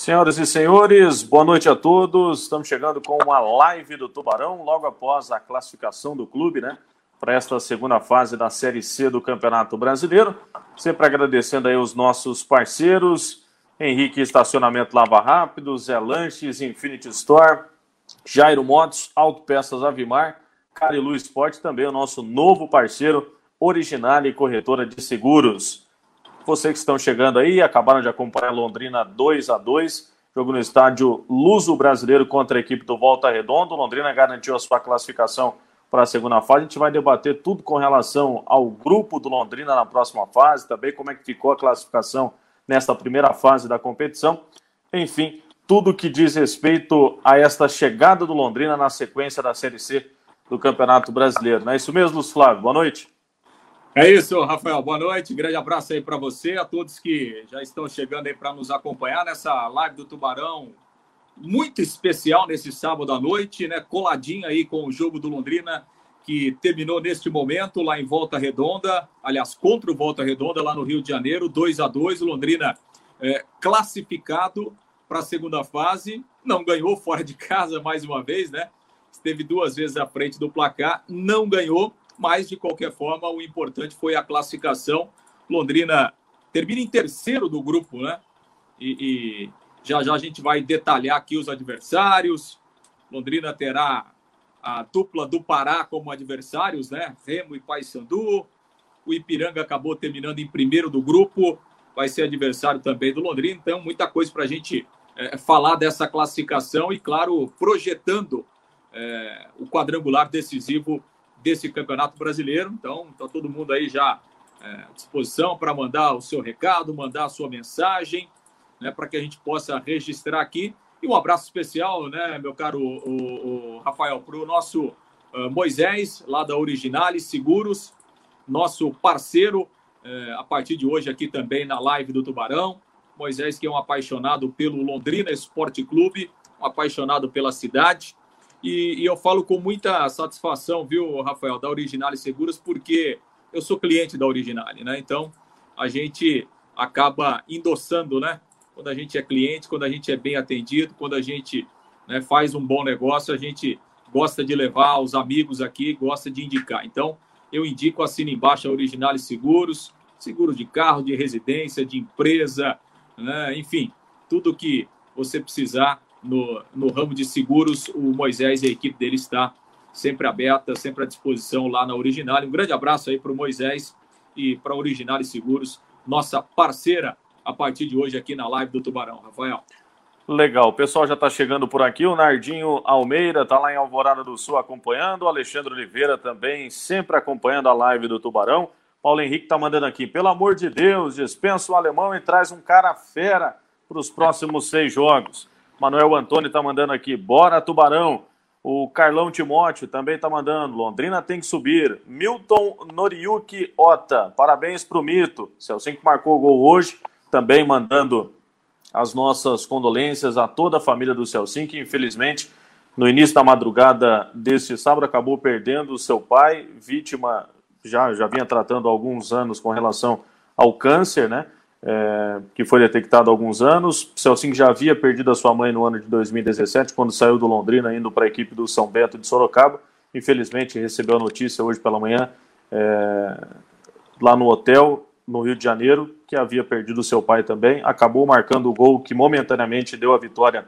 Senhoras e senhores, boa noite a todos. Estamos chegando com uma live do Tubarão, logo após a classificação do clube, né? Para esta segunda fase da Série C do Campeonato Brasileiro. Sempre agradecendo aí os nossos parceiros, Henrique Estacionamento Lava Rápido, Zé Lanches, Infinity Store, Jairo Motos, Autopeças Avimar, Carilu Esporte, também o nosso novo parceiro, Original e Corretora de Seguros. Vocês que estão chegando aí, acabaram de acompanhar Londrina 2 a 2 jogo no estádio Luso Brasileiro contra a equipe do Volta Redonda. Londrina garantiu a sua classificação para a segunda fase. A gente vai debater tudo com relação ao grupo do Londrina na próxima fase, também como é que ficou a classificação nesta primeira fase da competição. Enfim, tudo que diz respeito a esta chegada do Londrina na sequência da Série C do Campeonato Brasileiro. Não é isso mesmo, Flávio? Boa noite. É isso, Rafael. Boa noite. Grande abraço aí para você, a todos que já estão chegando aí para nos acompanhar nessa live do Tubarão muito especial nesse sábado à noite, né? Coladinha aí com o jogo do Londrina que terminou neste momento lá em Volta Redonda, aliás, contra o Volta Redonda lá no Rio de Janeiro, 2 a 2 o Londrina é, classificado para a segunda fase, não ganhou fora de casa mais uma vez, né? Esteve duas vezes à frente do placar, não ganhou, mas de qualquer forma o importante foi a classificação. Londrina termina em terceiro do grupo, né? E, e já já a gente vai detalhar aqui os adversários. Londrina terá a dupla do Pará como adversários, né? Remo e Paysandu. O Ipiranga acabou terminando em primeiro do grupo, vai ser adversário também do Londrina. Então, muita coisa para a gente é, falar dessa classificação e, claro, projetando é, o quadrangular decisivo desse Campeonato Brasileiro. Então, está todo mundo aí já é, à disposição para mandar o seu recado, mandar a sua mensagem, né, para que a gente possa registrar aqui. E um abraço especial, né, meu caro o, o Rafael, para o nosso uh, Moisés, lá da Originale Seguros, nosso parceiro, uh, a partir de hoje aqui também na live do Tubarão. Moisés, que é um apaixonado pelo Londrina Esporte Clube, um apaixonado pela cidade, e, e, eu falo com muita satisfação, viu, Rafael, da Originale Seguros, porque eu sou cliente da Originale, né? Então, a gente acaba endossando, né? Quando a gente é cliente, quando a gente é bem atendido, quando a gente né, faz um bom negócio, a gente gosta de levar os amigos aqui, gosta de indicar. Então, eu indico, assina embaixo a Originale Seguros, seguro de carro, de residência, de empresa, né? enfim, tudo que você precisar no, no ramo de seguros, o Moisés e a equipe dele está sempre aberta, sempre à disposição lá na Original. Um grande abraço aí para o Moisés e para a Original Seguros, nossa parceira a partir de hoje aqui na live do Tubarão. Rafael. Legal, o pessoal já está chegando por aqui. O Nardinho Almeida está lá em Alvorada do Sul acompanhando. O Alexandre Oliveira também sempre acompanhando a live do Tubarão. Paulo Henrique está mandando aqui. Pelo amor de Deus, dispensa o alemão e traz um cara fera para os próximos seis jogos. Manuel Antônio está mandando aqui, bora Tubarão. O Carlão Timóteo também está mandando, Londrina tem que subir. Milton Noriuki Ota, parabéns para o Mito. Celcinho que marcou o gol hoje, também mandando as nossas condolências a toda a família do Celcinho, que infelizmente no início da madrugada deste sábado acabou perdendo o seu pai, vítima, já, já vinha tratando há alguns anos com relação ao câncer, né? É, que foi detectado há alguns anos. Celcinho já havia perdido a sua mãe no ano de 2017, quando saiu do Londrina, indo para a equipe do São Bento de Sorocaba. Infelizmente, recebeu a notícia hoje pela manhã, é, lá no hotel, no Rio de Janeiro, que havia perdido seu pai também. Acabou marcando o gol que momentaneamente deu a vitória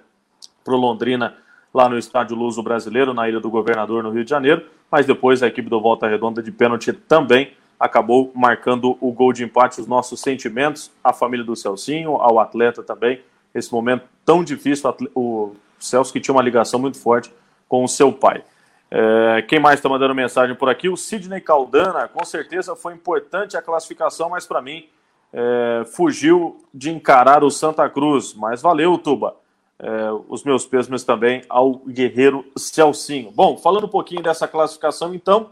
para o Londrina lá no estádio Luso Brasileiro, na Ilha do Governador, no Rio de Janeiro. Mas depois a equipe do Volta Redonda de pênalti também acabou marcando o gol de empate. Os nossos sentimentos à família do Celcinho, ao atleta também. Esse momento tão difícil, o Celso que tinha uma ligação muito forte com o seu pai. É, quem mais está mandando mensagem por aqui? O Sidney Caldana, com certeza foi importante a classificação, mas para mim é, fugiu de encarar o Santa Cruz. Mas valeu, Tuba. É, os meus pêsames também ao guerreiro Celcinho. Bom, falando um pouquinho dessa classificação, então,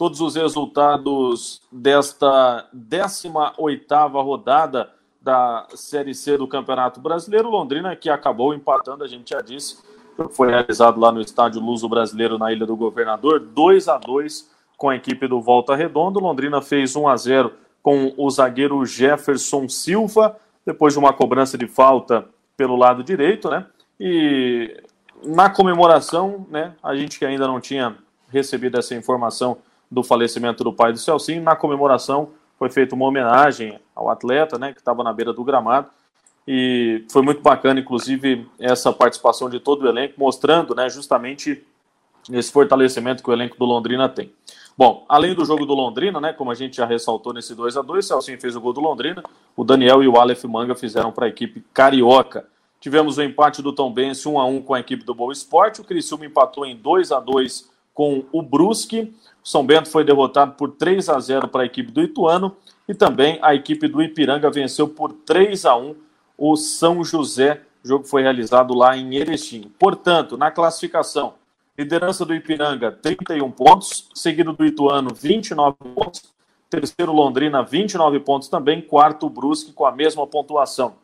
todos os resultados desta 18ª rodada da Série C do Campeonato Brasileiro. Londrina que acabou empatando, a gente já disse, foi realizado lá no estádio Luso Brasileiro na Ilha do Governador, 2 a 2 com a equipe do Volta Redonda. Londrina fez 1 a 0 com o zagueiro Jefferson Silva, depois de uma cobrança de falta pelo lado direito, né? E na comemoração, né, a gente que ainda não tinha recebido essa informação do falecimento do pai do Celcinho, na comemoração foi feita uma homenagem ao atleta, né, que estava na beira do gramado, e foi muito bacana, inclusive, essa participação de todo o elenco, mostrando, né, justamente esse fortalecimento que o elenco do Londrina tem. Bom, além do jogo do Londrina, né, como a gente já ressaltou nesse 2 a 2 Celcinho fez o gol do Londrina, o Daniel e o Aleph Manga fizeram para a equipe carioca. Tivemos o empate do Tom Benz 1 a 1 com a equipe do Boa Esporte, o Criciúma empatou em 2 a 2 com o Brusque, São Bento foi derrotado por 3 a 0 para a equipe do Ituano e também a equipe do Ipiranga venceu por 3 a 1 o São José. O jogo foi realizado lá em Erechim. Portanto, na classificação, Liderança do Ipiranga, 31 pontos. Seguido do Ituano, 29 pontos. Terceiro, Londrina, 29 pontos também. Quarto, Brusque, com a mesma pontuação.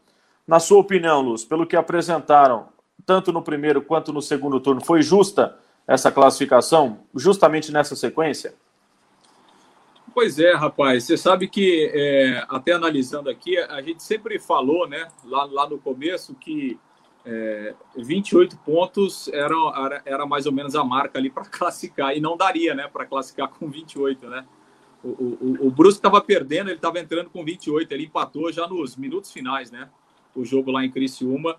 Na sua opinião, Luz, pelo que apresentaram, tanto no primeiro quanto no segundo turno, foi justa essa classificação, justamente nessa sequência? Pois é, rapaz. Você sabe que, é, até analisando aqui, a gente sempre falou, né, lá, lá no começo, que é, 28 pontos era, era, era, mais ou menos a marca ali para classificar, e não daria, né, para classificar com 28, né? O, o, o Brusque estava perdendo, ele estava entrando com 28, ele empatou já nos minutos finais, né? O jogo lá em Criciúma,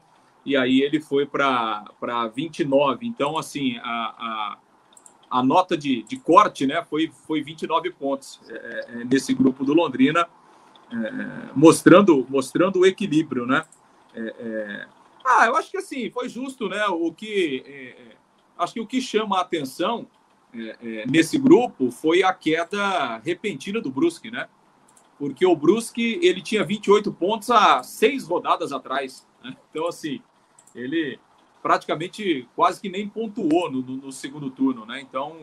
e aí ele foi para 29. Então, assim, a, a, a nota de, de corte, né, foi, foi 29 pontos é, é, nesse grupo do Londrina, é, mostrando, mostrando o equilíbrio, né? É, é ah, eu acho que assim, foi justo, né? O que é, é, acho que o que chama a atenção é, é, nesse grupo foi a queda repentina do Brusque, né? Porque o Brusque ele tinha 28 pontos há seis rodadas atrás. Né? Então, assim, ele praticamente quase que nem pontuou no, no, segundo turno, né? Então,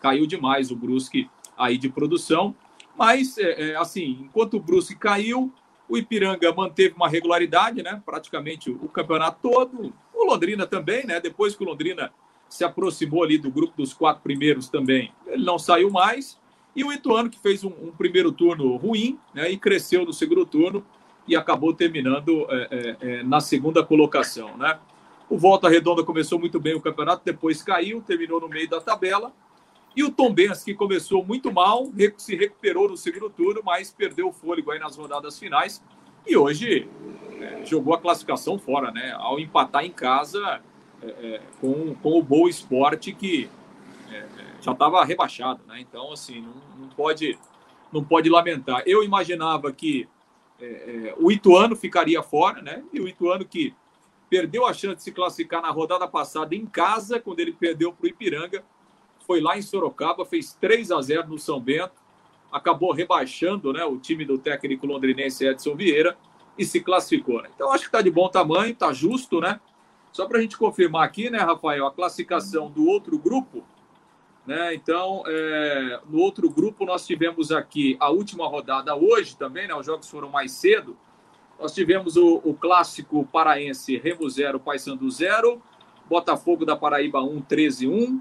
caiu demais o Brusque aí de produção. Mas, é, é, assim, enquanto o Brusque caiu, o Ipiranga manteve uma regularidade, né? Praticamente o campeonato todo. O Londrina também, né? Depois que o Londrina se aproximou ali do grupo dos quatro primeiros também, ele não saiu mais. E o Ituano, que fez um, um primeiro turno ruim, né? E cresceu no segundo turno e acabou terminando é, é, é, na segunda colocação, né? O Volta Redonda começou muito bem o campeonato, depois caiu, terminou no meio da tabela. E o Tom Benz, que começou muito mal, se recuperou no segundo turno, mas perdeu o fôlego aí nas rodadas finais. E hoje é, jogou a classificação fora, né? Ao empatar em casa é, é com, com o Boa Esporte, que já estava rebaixado, né? Então, assim, não, não, pode, não pode lamentar. Eu imaginava que é, o Ituano ficaria fora, né? E o Ituano que perdeu a chance de se classificar na rodada passada em casa, quando ele perdeu para o Ipiranga foi lá em Sorocaba, fez 3 a 0 no São Bento, acabou rebaixando né, o time do técnico londrinense Edson Vieira e se classificou. Né? Então, acho que está de bom tamanho, está justo, né? Só para a gente confirmar aqui, né, Rafael, a classificação do outro grupo. Né? Então, é, no outro grupo, nós tivemos aqui a última rodada hoje também, né? Os jogos foram mais cedo. Nós tivemos o, o clássico paraense Remo 0, Paysandu 0, Botafogo da Paraíba 1, 13 1,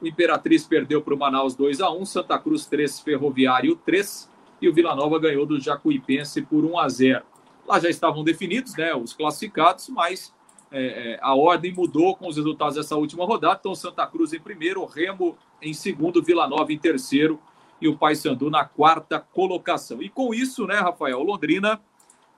o Imperatriz perdeu para o Manaus 2 a 1 Santa Cruz 3, Ferroviário 3 e o Vila Nova ganhou do Jacuipense por 1 a 0 Lá já estavam definidos né, os classificados, mas é, é, a ordem mudou com os resultados dessa última rodada. Então, Santa Cruz em primeiro, Remo em segundo, Vila Nova em terceiro e o Paysandu na quarta colocação. E com isso, né, Rafael, Londrina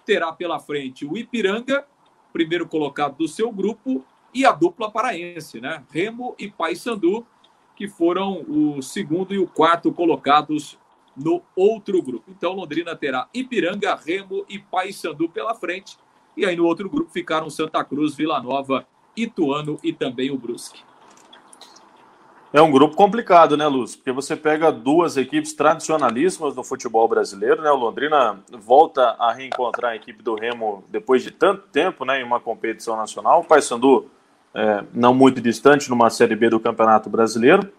terá pela frente o Ipiranga, primeiro colocado do seu grupo, e a dupla paraense, né? Remo e Paysandu que foram o segundo e o quarto colocados no outro grupo. Então, Londrina terá Ipiranga, Remo e Paysandu pela frente. E aí no outro grupo ficaram Santa Cruz, Vila Nova, Ituano e também o Brusque. É um grupo complicado, né, Luz? Porque você pega duas equipes tradicionalíssimas do futebol brasileiro, né? O Londrina volta a reencontrar a equipe do Remo depois de tanto tempo, né, em uma competição nacional. O Paysandu é, não muito distante numa Série B do Campeonato Brasileiro.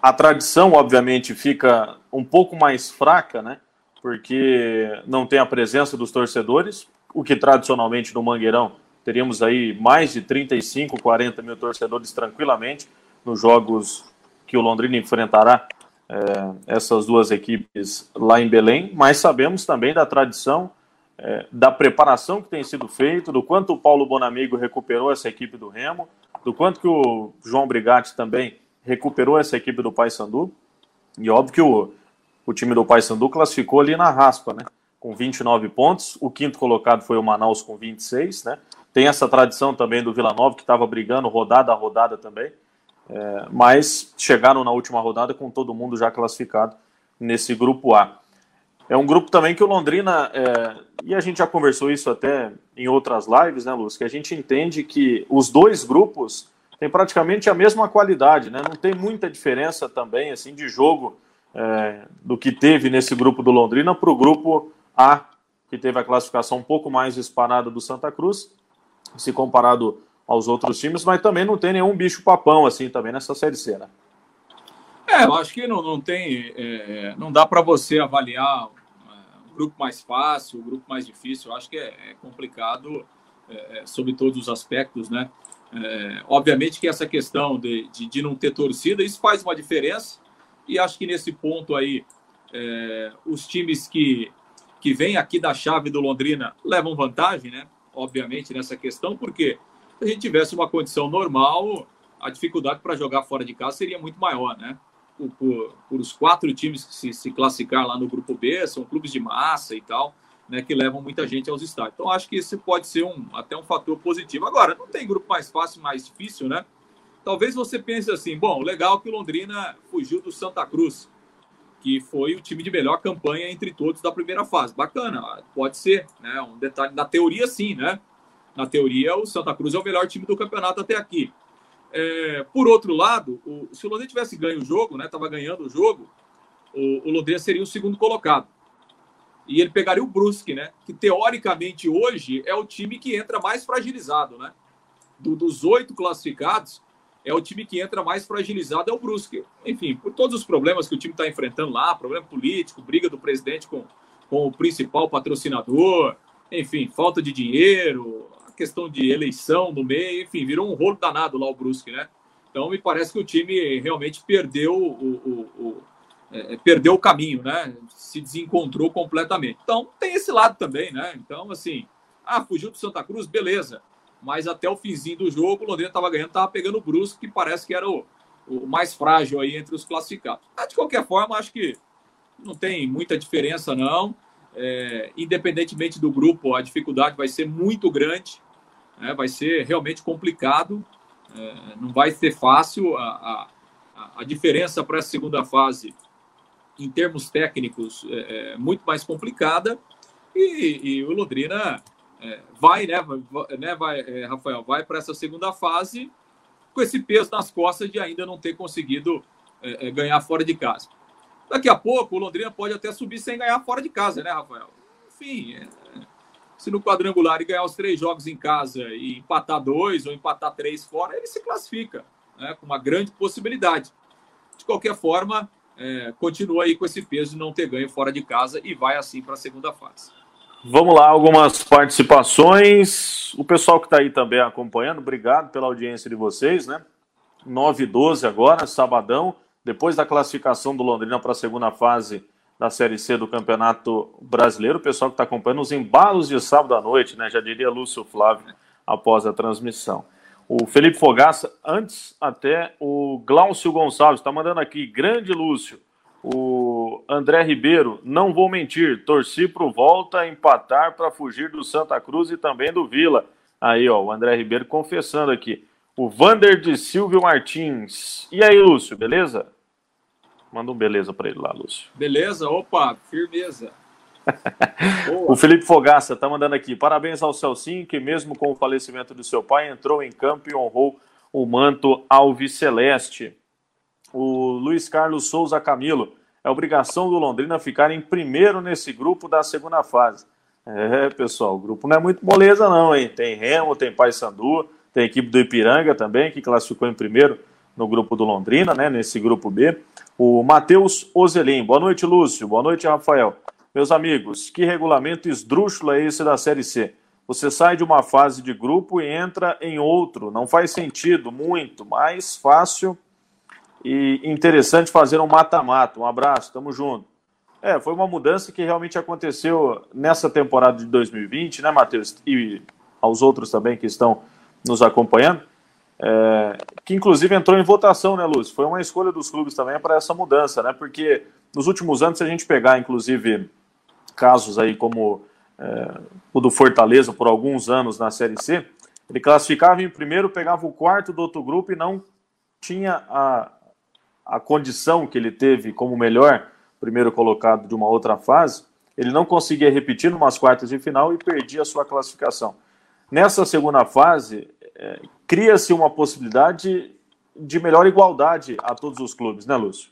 A tradição, obviamente, fica um pouco mais fraca, né? Porque não tem a presença dos torcedores, o que tradicionalmente no Mangueirão teríamos aí mais de 35, 40 mil torcedores tranquilamente nos jogos que o Londrina enfrentará é, essas duas equipes lá em Belém, mas sabemos também da tradição é, da preparação que tem sido feita, do quanto o Paulo Bonamigo recuperou essa equipe do Remo, do quanto que o João Brigatti também recuperou essa equipe do Paysandu. E óbvio que o, o time do Paysandu classificou ali na raspa, né? Com 29 pontos. O quinto colocado foi o Manaus com 26, né? Tem essa tradição também do Vila Nova, que estava brigando rodada a rodada também. É, mas chegaram na última rodada com todo mundo já classificado nesse grupo A. É um grupo também que o Londrina, é, e a gente já conversou isso até em outras lives, né, Lúcio, que a gente entende que os dois grupos têm praticamente a mesma qualidade, né? Não tem muita diferença também, assim, de jogo é, do que teve nesse grupo do Londrina para o grupo A, que teve a classificação um pouco mais disparada do Santa Cruz, se comparado aos outros times, mas também não tem nenhum bicho papão assim também nessa série C, né? É, eu acho que não, não tem, é, não dá para você avaliar grupo mais fácil, o grupo mais difícil, eu acho que é, é complicado é, é, sobre todos os aspectos, né? É, obviamente que essa questão de, de, de, não ter torcida, isso faz uma diferença, e acho que nesse ponto aí, é, os times que, que vêm aqui da chave do Londrina levam vantagem, né? Obviamente, nessa questão, porque se a gente tivesse uma condição normal, a dificuldade para jogar fora de casa seria muito maior, né? por, por, por os quatro times que se, se classificar lá no grupo B, são clubes de massa e tal, né, que levam muita gente aos estádios. Então, acho que esse pode ser um, até um fator positivo. Agora, não tem grupo mais fácil, mais difícil, né? Talvez você pense assim, bom, legal que o Londrina fugiu do Santa Cruz, que foi o time de melhor campanha entre todos da primeira fase. Bacana, pode ser, né? Um detalhe, na teoria sim, né? Na teoria, o Santa Cruz é o melhor time do campeonato até aqui. É, por outro lado, o, se o Londrina tivesse ganho o jogo, né, estava ganhando o jogo, o, o Londrina seria o segundo colocado. E ele pegaria o Brusque, né? Que teoricamente hoje é o time que entra mais fragilizado, né? Do, dos oito classificados, é o time que entra mais fragilizado, é o Brusque. Enfim, por todos os problemas que o time está enfrentando lá, problema político, briga do presidente com, com o principal patrocinador, enfim, falta de dinheiro, questão de eleição no meio, enfim, virou um rolo danado lá o Brusque, né? Então me parece que o time realmente perdeu o, o, o é, perdeu o caminho, né? Se desencontrou completamente. Então tem esse lado também, né? Então, assim, ah, fugiu do Santa Cruz, beleza. Mas até o finzinho do jogo, o Londrina estava ganhando, estava pegando o Brusque, que parece que era o, o mais frágil aí entre os classificados. Mas, de qualquer forma, acho que não tem muita diferença, não. É, independentemente do grupo, a dificuldade vai ser muito grande né? vai ser realmente complicado, é, não vai ser fácil. A, a, a diferença para a segunda fase, em termos técnicos, é, é muito mais complicada. E, e o Londrina é, vai, né, vai, né vai, é, Rafael, vai para essa segunda fase com esse peso nas costas de ainda não ter conseguido é, ganhar fora de casa. Daqui a pouco o Londrina pode até subir sem ganhar fora de casa, né, Rafael? Enfim, é, se no quadrangular e ganhar os três jogos em casa e empatar dois ou empatar três fora, ele se classifica, né, com uma grande possibilidade. De qualquer forma, é, continua aí com esse peso de não ter ganho fora de casa e vai assim para a segunda fase. Vamos lá, algumas participações. O pessoal que está aí também acompanhando, obrigado pela audiência de vocês, né? 9 e 12 agora, sabadão, depois da classificação do Londrina para a segunda fase da Série C do Campeonato Brasileiro. O pessoal que está acompanhando os embalos de sábado à noite, né? Já diria Lúcio Flávio após a transmissão. O Felipe Fogaça, antes até o Glaucio Gonçalves, está mandando aqui, grande Lúcio. O André Ribeiro, não vou mentir, torci para o Volta empatar para fugir do Santa Cruz e também do Vila. Aí, ó, o André Ribeiro confessando aqui. O Vander de Silvio Martins. E aí, Lúcio, beleza? Manda um beleza para ele lá, Lúcio. Beleza, opa, firmeza. o Felipe Fogaça está mandando aqui. Parabéns ao Celcinho, que mesmo com o falecimento do seu pai, entrou em campo e honrou o manto alviceleste. O Luiz Carlos Souza Camilo. É obrigação do Londrina ficar em primeiro nesse grupo da segunda fase. É, pessoal, o grupo não é muito moleza, não, hein? Tem Remo, tem Paysandu, tem a equipe do Ipiranga também, que classificou em primeiro no grupo do Londrina, né? Nesse grupo B. O Matheus Ozelim. Boa noite, Lúcio. Boa noite, Rafael. Meus amigos, que regulamento esdrúxulo é esse da Série C? Você sai de uma fase de grupo e entra em outro. Não faz sentido, muito. Mais fácil e interessante fazer um mata-mata. Um abraço, tamo junto. É, foi uma mudança que realmente aconteceu nessa temporada de 2020, né, Matheus? E aos outros também que estão nos acompanhando. É, que inclusive entrou em votação, né, Luz? Foi uma escolha dos clubes também para essa mudança, né? Porque nos últimos anos, se a gente pegar, inclusive, casos aí como é, o do Fortaleza por alguns anos na Série C, ele classificava em primeiro, pegava o quarto do outro grupo e não tinha a, a condição que ele teve como melhor primeiro colocado de uma outra fase, ele não conseguia repetir numas quartas de final e perdia a sua classificação. Nessa segunda fase, é, cria-se uma possibilidade de melhor igualdade a todos os clubes, né, Lúcio?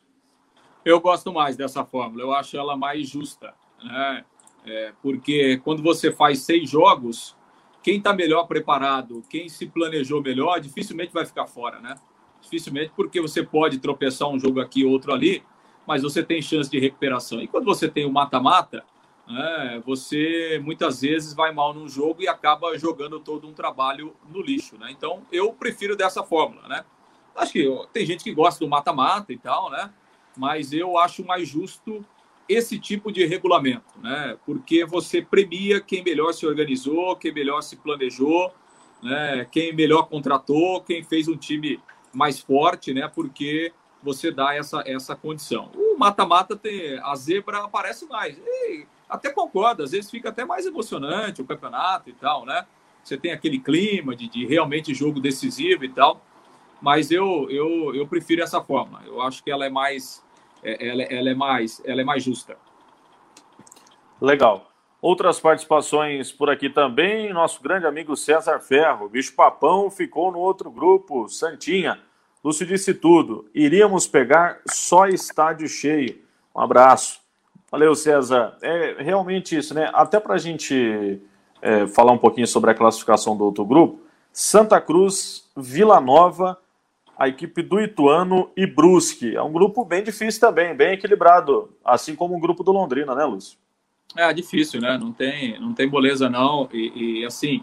Eu gosto mais dessa fórmula, eu acho ela mais justa, né? É, porque quando você faz seis jogos, quem está melhor preparado, quem se planejou melhor, dificilmente vai ficar fora, né? Dificilmente, porque você pode tropeçar um jogo aqui, outro ali, mas você tem chance de recuperação. E quando você tem o mata-mata, né, você muitas vezes vai mal num jogo e acaba jogando todo um trabalho no lixo, né? Então, eu prefiro dessa fórmula, né? Acho que tem gente que gosta do mata-mata e tal, né? Mas eu acho mais justo esse tipo de regulamento, né? Porque você premia quem melhor se organizou, quem melhor se planejou, né? Quem melhor contratou, quem fez um time mais forte, né? Porque você dá essa, essa condição. O mata-mata tem. A zebra aparece mais. E até concordo, às vezes fica até mais emocionante o campeonato e tal, né? Você tem aquele clima de, de realmente jogo decisivo e tal. Mas eu, eu, eu prefiro essa forma. Eu acho que ela é mais. É, ela, ela, é mais ela é mais justa. Legal. Outras participações por aqui também. Nosso grande amigo César Ferro. Bicho Papão ficou no outro grupo, Santinha. Lúcio disse tudo. Iríamos pegar só estádio cheio. Um abraço. Valeu, César. É realmente isso, né? Até para a gente é, falar um pouquinho sobre a classificação do outro grupo, Santa Cruz, Vila Nova, a equipe do Ituano e Brusque. É um grupo bem difícil também, bem equilibrado, assim como o grupo do Londrina, né, Lúcio? É difícil, né? Não tem, não tem moleza não. E, e assim,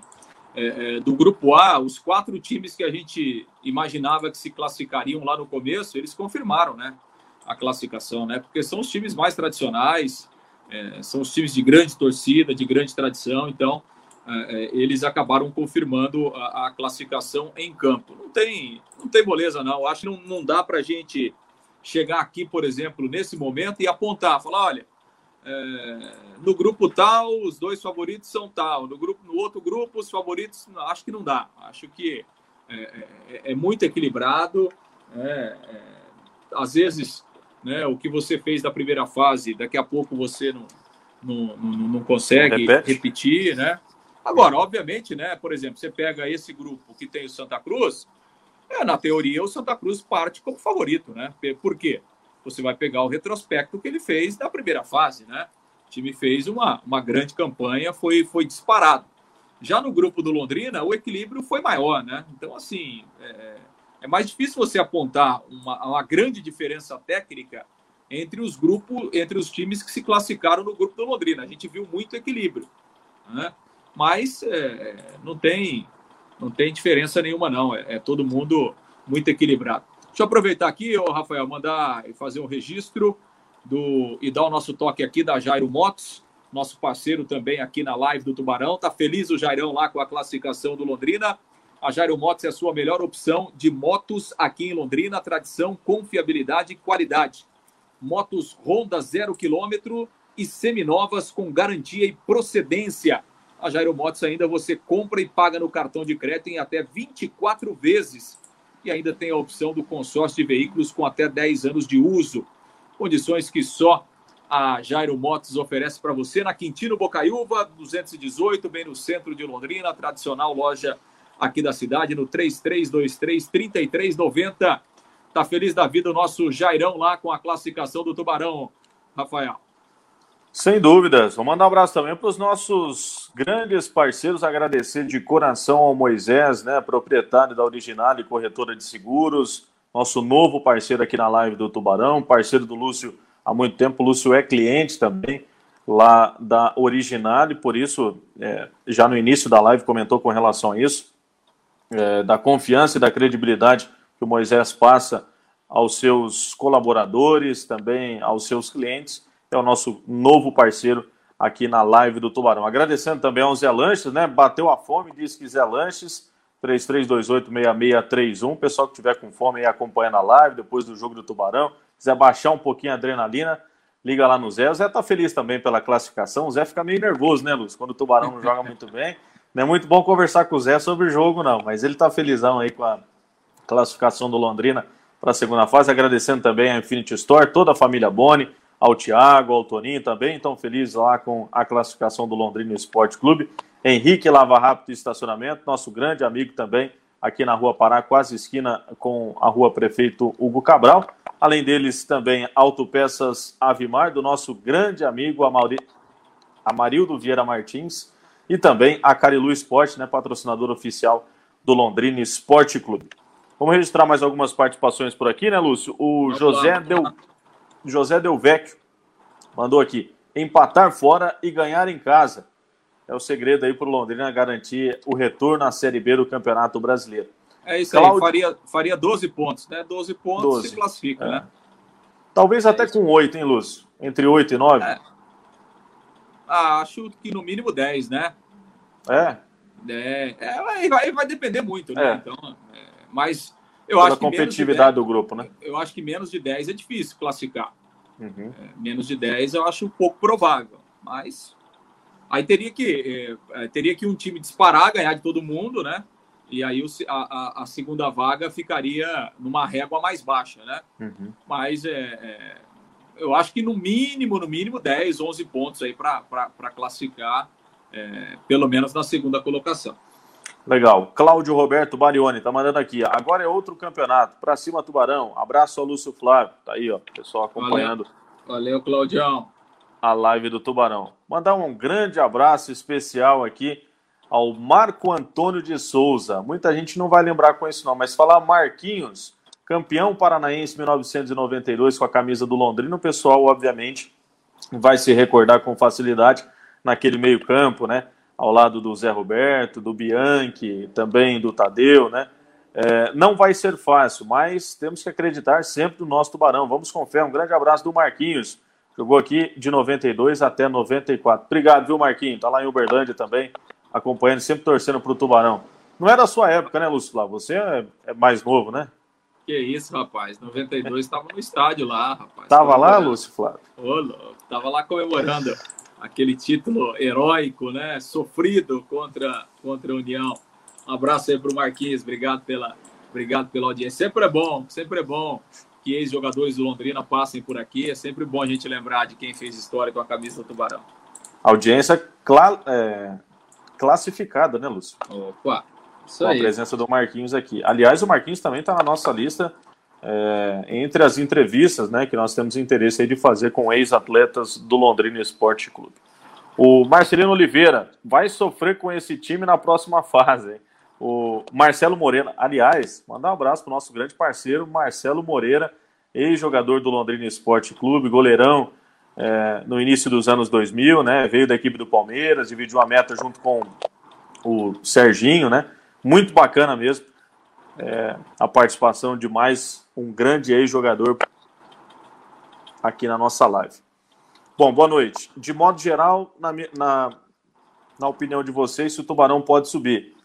é, é, do grupo A, os quatro times que a gente imaginava que se classificariam lá no começo, eles confirmaram, né? A classificação, né? Porque são os times mais tradicionais, é, são os times de grande torcida, de grande tradição, então é, é eles acabaram confirmando a, a, classificação em campo. Não tem, não tem moleza, não. Acho que não, não dá para a gente chegar aqui, por exemplo, nesse momento e apontar, falar, olha, é, no grupo tal, os dois favoritos são tal. No, grupo, no outro grupo, os favoritos, acho que não dá. Acho que é, é, é muito equilibrado. É, é, às vezes, né, o que você fez da primeira fase, daqui a pouco você não, não, não, não consegue Repete. repetir, né? Agora, obviamente, né, por exemplo, você pega esse grupo que tem o Santa Cruz, é, na teoria o Santa Cruz parte como favorito, né? Por quê? você vai pegar o retrospecto que ele fez da primeira fase, né? O time fez uma, uma grande campanha, foi, foi disparado. Já no grupo do Londrina, o equilíbrio foi maior, né? Então, assim, é, é mais difícil você apontar uma, uma grande diferença técnica entre os grupos, entre os times que se classificaram no grupo do Londrina. A gente viu muito equilíbrio, né? Mas é, não tem não tem diferença nenhuma, não. É, é todo mundo muito equilibrado. Deixa eu aproveitar aqui, ô Rafael, mandar e fazer um registro do e dar o nosso toque aqui da Jairo Motos, nosso parceiro também aqui na live do Tubarão. Tá feliz o Jairão lá com a classificação do Londrina. A Jairo Motos é a sua melhor opção de motos aqui em Londrina. Tradição, confiabilidade e qualidade. Motos Honda zero quilômetro e seminovas com garantia e procedência. A Jairo Motos ainda você compra e paga no cartão de crédito em até 24 vezes e ainda tem a opção do consórcio de veículos com até 10 anos de uso. Condições que só a Jairo Motos oferece para você na Quintino Bocaiúva, 218, bem no centro de Londrina, tradicional loja aqui da cidade, no 3323-3390. Tá feliz da vida o nosso Jairão lá com a classificação do Tubarão, Rafael. Sem dúvidas. Vou mandar um abraço também para os nossos grandes parceiros, agradecer de coração ao Moisés, né, proprietário da Original e corretora de seguros, nosso novo parceiro aqui na live do Tubarão, parceiro do Lúcio há muito tempo. O Lúcio é cliente também lá da Original e por isso, é, já no início da live comentou com relação a isso, é, da confiança e da credibilidade que o Moisés passa aos seus colaboradores, também aos seus clientes é o nosso novo parceiro aqui na live do Tubarão. Agradecendo também ao Zé Lanches, né? Bateu a fome, disse que Zé Lanches, 33286631. Pessoal que tiver com fome aí acompanhando a live depois do jogo do Tubarão, quiser baixar um pouquinho a adrenalina, liga lá no Zé. O Zé tá feliz também pela classificação. O Zé fica meio nervoso, né, Luz? Quando o Tubarão não joga muito bem. Não é muito bom conversar com o Zé sobre o jogo, não, mas ele tá felizão aí com a classificação do Londrina para a segunda fase. Agradecendo também a Infinity Store, toda a família Boni, ao Thiago, ao Toninho também, estão felizes lá com a classificação do Londrina Esporte Clube. Henrique Lava Rápido Estacionamento, nosso grande amigo também, aqui na Rua Pará, quase esquina com a Rua Prefeito Hugo Cabral. Além deles, também Autopeças Avimar, do nosso grande amigo. Amarildo Vieira Martins, e também a Carilu Esporte, né, patrocinador oficial do Londrina Esporte Clube. Vamos registrar mais algumas participações por aqui, né, Lúcio? O José Del, José Del Vecchio mandou aqui: empatar fora e ganhar em casa é o segredo aí para o Londrina garantir o retorno à Série B do Campeonato Brasileiro. É isso Cláudio... aí, faria, faria 12 pontos, né? 12 pontos 12. se classifica, é. né? Talvez é até isso. com 8, hein, Lúcio? Entre 8 e 9? É. Ah, acho que no mínimo 10, né? É. É, é vai, vai depender muito, né? É. Então, é, mas eu Pela acho que. competitividade 10, do grupo, né? Eu acho que menos de 10 é difícil classificar. Uhum. É, menos de 10 eu acho um pouco provável, mas Aí teria que, é, é, teria que um time disparar, ganhar de todo mundo, né? E aí o, a, a, segunda vaga ficaria numa régua mais baixa, né? Uhum. Mas é, eu acho que no mínimo, no mínimo 10, 11 pontos aí para classificar, é, pelo menos na segunda colocação. Legal. Cláudio Roberto Barioni tá mandando aqui. Agora é outro campeonato. Para cima, Tubarão. Abraço ao Lúcio Flávio. Tá aí, ó. Pessoal acompanhando. Valeu, Valeu Claudião a live do Tubarão. Mandar um grande abraço especial aqui ao Marco Antônio de Souza. Muita gente não vai lembrar com isso não, mas falar Marquinhos, campeão paranaense 1992 com a camisa do Londrina, o pessoal obviamente vai se recordar com facilidade naquele meio-campo, né? Ao lado do Zé Roberto, do Bianchi, também do Tadeu, né? É, não vai ser fácil, mas temos que acreditar sempre no nosso Tubarão. Vamos com fé. Um grande abraço do Marquinhos. Jogou aqui de 92 até 94. Obrigado, viu, Marquinhos? Tá lá em Uberlândia também, acompanhando, sempre torcendo pro Tubarão. Não era a sua época, né, Lúcio Flávio? Você é, é mais novo, né? Que isso, rapaz. 92 estava no estádio lá, rapaz. Tava lá, Lúcio Flávio? Ô, louco. Tava lá comemorando aquele título heróico, né? Sofrido contra, contra a União. Um abraço aí pro Marquinhos. Obrigado pela, obrigado pela audiência. Sempre é bom, sempre é bom que ex-jogadores do Londrina passem por aqui. É sempre bom a gente lembrar de quem fez história com a camisa do Tubarão. Audiência cla é, classificada, né, Lúcio? Opa, isso com aí. a presença do Marquinhos aqui. Aliás, o Marquinhos também está na nossa lista é, entre as entrevistas né, que nós temos interesse de fazer com ex-atletas do Londrina Esporte Clube. O Marcelino Oliveira vai sofrer com esse time na próxima fase. Hein? O Marcelo Moreira, aliás, mandar um abraço para o nosso grande parceiro, Marcelo Moreira, ex-jogador do Londrina Esporte Clube, goleirão é, no início dos anos 2000, né? Veio da equipe do Palmeiras, dividiu a meta junto com o Serginho, né? Muito bacana mesmo é, a participação de mais um grande ex-jogador aqui na nossa live. Bom, boa noite. De modo geral, na, na, na opinião de vocês, se o Tubarão pode subir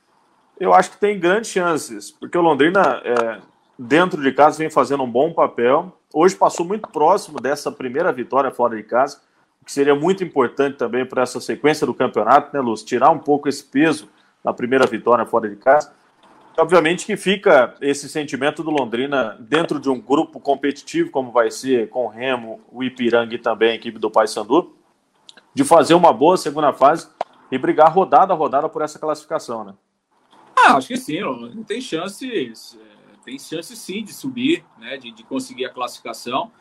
eu acho que tem grandes chances, porque o Londrina, é, dentro de casa, vem fazendo um bom papel. Hoje passou muito próximo dessa primeira vitória fora de casa, o que seria muito importante também para essa sequência do campeonato, né, Luz? Tirar um pouco esse peso da primeira vitória fora de casa. Obviamente que fica esse sentimento do Londrina dentro de um grupo competitivo, como vai ser com o Remo, o Ipiranga e também a equipe do Paysandu, de fazer uma boa segunda fase e brigar rodada a rodada por essa classificação, né? Ah, acho que sim, tem chances, é, tem chance sim de subir, né, de, de conseguir a classificação.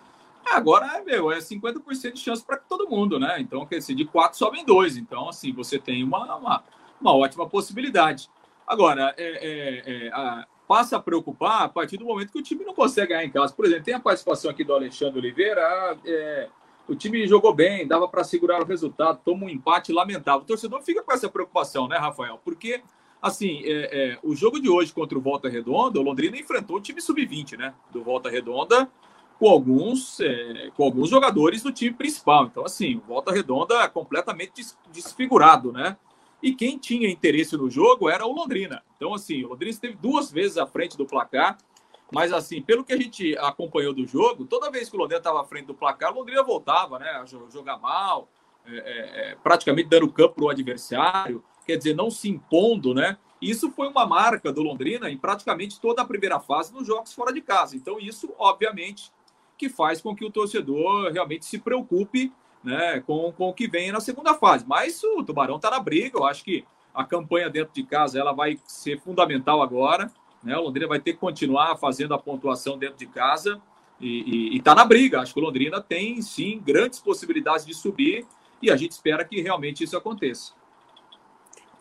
Agora, meu, é 50% de chance para todo mundo, né? Então, quer dizer, de quatro sobem dois. Então, assim, você tem uma, uma, uma ótima possibilidade. Agora, é, é, é, a, passa a preocupar a partir do momento que o time não consegue ganhar em casa. Por exemplo, tem a participação aqui do Alexandre Oliveira. É, o time jogou bem, dava para segurar o resultado, toma um empate lamentável. O torcedor fica com essa preocupação, né, Rafael? Porque assim, é, é, o jogo de hoje contra o Volta Redonda, o Londrina enfrentou o time sub-20, né? Do Volta Redonda, com alguns, é, com alguns jogadores do time principal. Então, assim, Volta Redonda completamente desfigurado, né? E quem tinha interesse no jogo era o Londrina. Então, assim, o Londrina esteve duas vezes à frente do placar. Mas, assim, pelo que a gente acompanhou do jogo, toda vez que o Londrina estava à frente do placar, o Londrina voltava, né? A jogar mal, é, é, é praticamente dando campo para o adversário, quer dizer, não se impondo, né? Isso foi uma marca do Londrina em praticamente toda a primeira fase nos jogos fora de casa. Então, isso, obviamente, que faz com que o torcedor realmente se preocupe né, com, com o que vem na segunda fase. Mas o Tubarão está na briga, eu acho que a campanha dentro de casa ela vai ser fundamental agora. Né? O Londrina vai ter que continuar fazendo a pontuação dentro de casa e está na briga. Acho que o Londrina tem sim grandes possibilidades de subir e a gente espera que realmente isso aconteça.